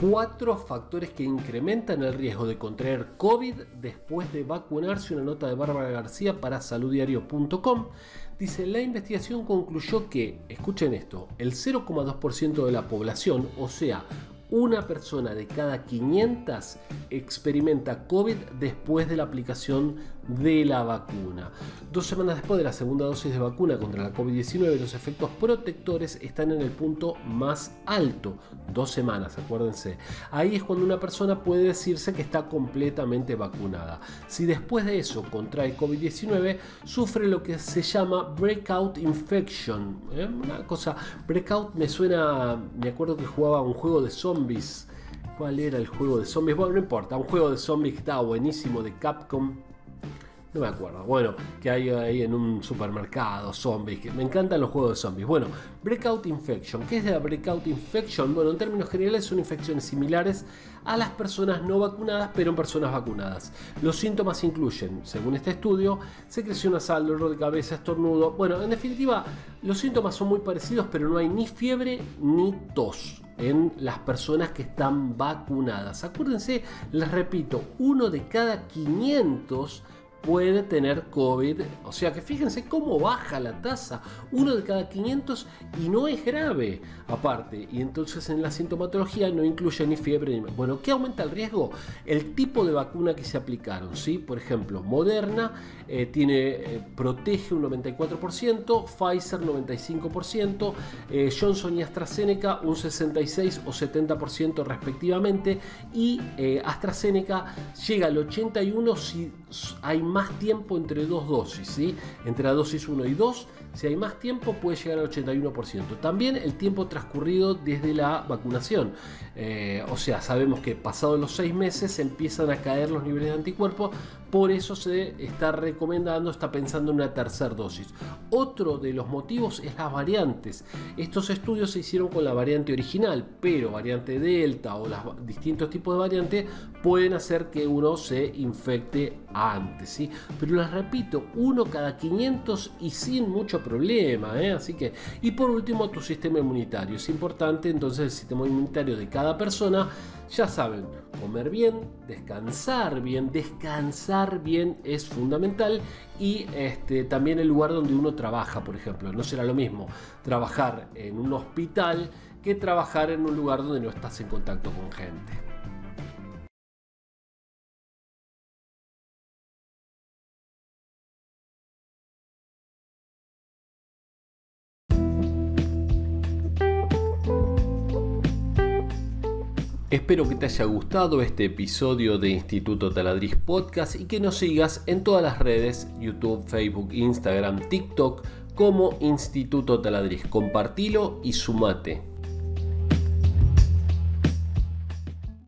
Cuatro factores que incrementan el riesgo de contraer COVID después de vacunarse. Una nota de Bárbara García para saluddiario.com. Dice, la investigación concluyó que, escuchen esto, el 0,2% de la población, o sea, una persona de cada 500 experimenta COVID después de la aplicación de la vacuna. Dos semanas después de la segunda dosis de vacuna contra la COVID-19, los efectos protectores están en el punto más alto. Dos semanas, acuérdense. Ahí es cuando una persona puede decirse que está completamente vacunada. Si después de eso contrae COVID-19, sufre lo que se llama breakout infection. ¿eh? Una cosa, breakout me suena, me acuerdo que jugaba un juego de zombies. ¿Cuál era el juego de zombies? Bueno, no importa, un juego de zombies que estaba buenísimo de Capcom me acuerdo. Bueno, que hay ahí en un supermercado, zombies. Que me encantan los juegos de zombies. Bueno, Breakout Infection. ¿Qué es la Breakout Infection? Bueno, en términos generales son infecciones similares a las personas no vacunadas, pero en personas vacunadas. Los síntomas incluyen, según este estudio, secreción nasal, dolor de cabeza, estornudo. Bueno, en definitiva, los síntomas son muy parecidos, pero no hay ni fiebre ni tos en las personas que están vacunadas. Acuérdense, les repito, uno de cada 500 puede tener COVID. O sea que fíjense cómo baja la tasa. Uno de cada 500 y no es grave. Aparte, y entonces en la sintomatología no incluye ni fiebre ni... Bueno, ¿qué aumenta el riesgo? El tipo de vacuna que se aplicaron. ¿sí? Por ejemplo, Moderna eh, tiene, eh, protege un 94%, Pfizer 95%, eh, Johnson y AstraZeneca un 66 o 70% respectivamente. Y AstraZeneca llega al 81 si hay más tiempo entre dos dosis, ¿sí? entre la dosis 1 y 2, si hay más tiempo puede llegar al 81%. También el tiempo transcurrido desde la vacunación. Eh, o sea, sabemos que pasados los 6 meses empiezan a caer los niveles de anticuerpos, por eso se está recomendando, está pensando en una tercera dosis. Otro de los motivos es las variantes. Estos estudios se hicieron con la variante original, pero variante Delta o los distintos tipos de variantes pueden hacer que uno se infecte antes. ¿sí? Pero les repito, uno cada 500 y sin mucho problema. ¿eh? Así que, y por último, tu sistema inmunitario. Es importante entonces el sistema inmunitario de cada persona ya saben, comer bien, descansar bien, descansar bien es fundamental y este, también el lugar donde uno trabaja, por ejemplo. No será lo mismo trabajar en un hospital que trabajar en un lugar donde no estás en contacto con gente. Espero que te haya gustado este episodio de Instituto Taladriz Podcast y que nos sigas en todas las redes, YouTube, Facebook, Instagram, TikTok como Instituto Taladriz. Compartilo y sumate.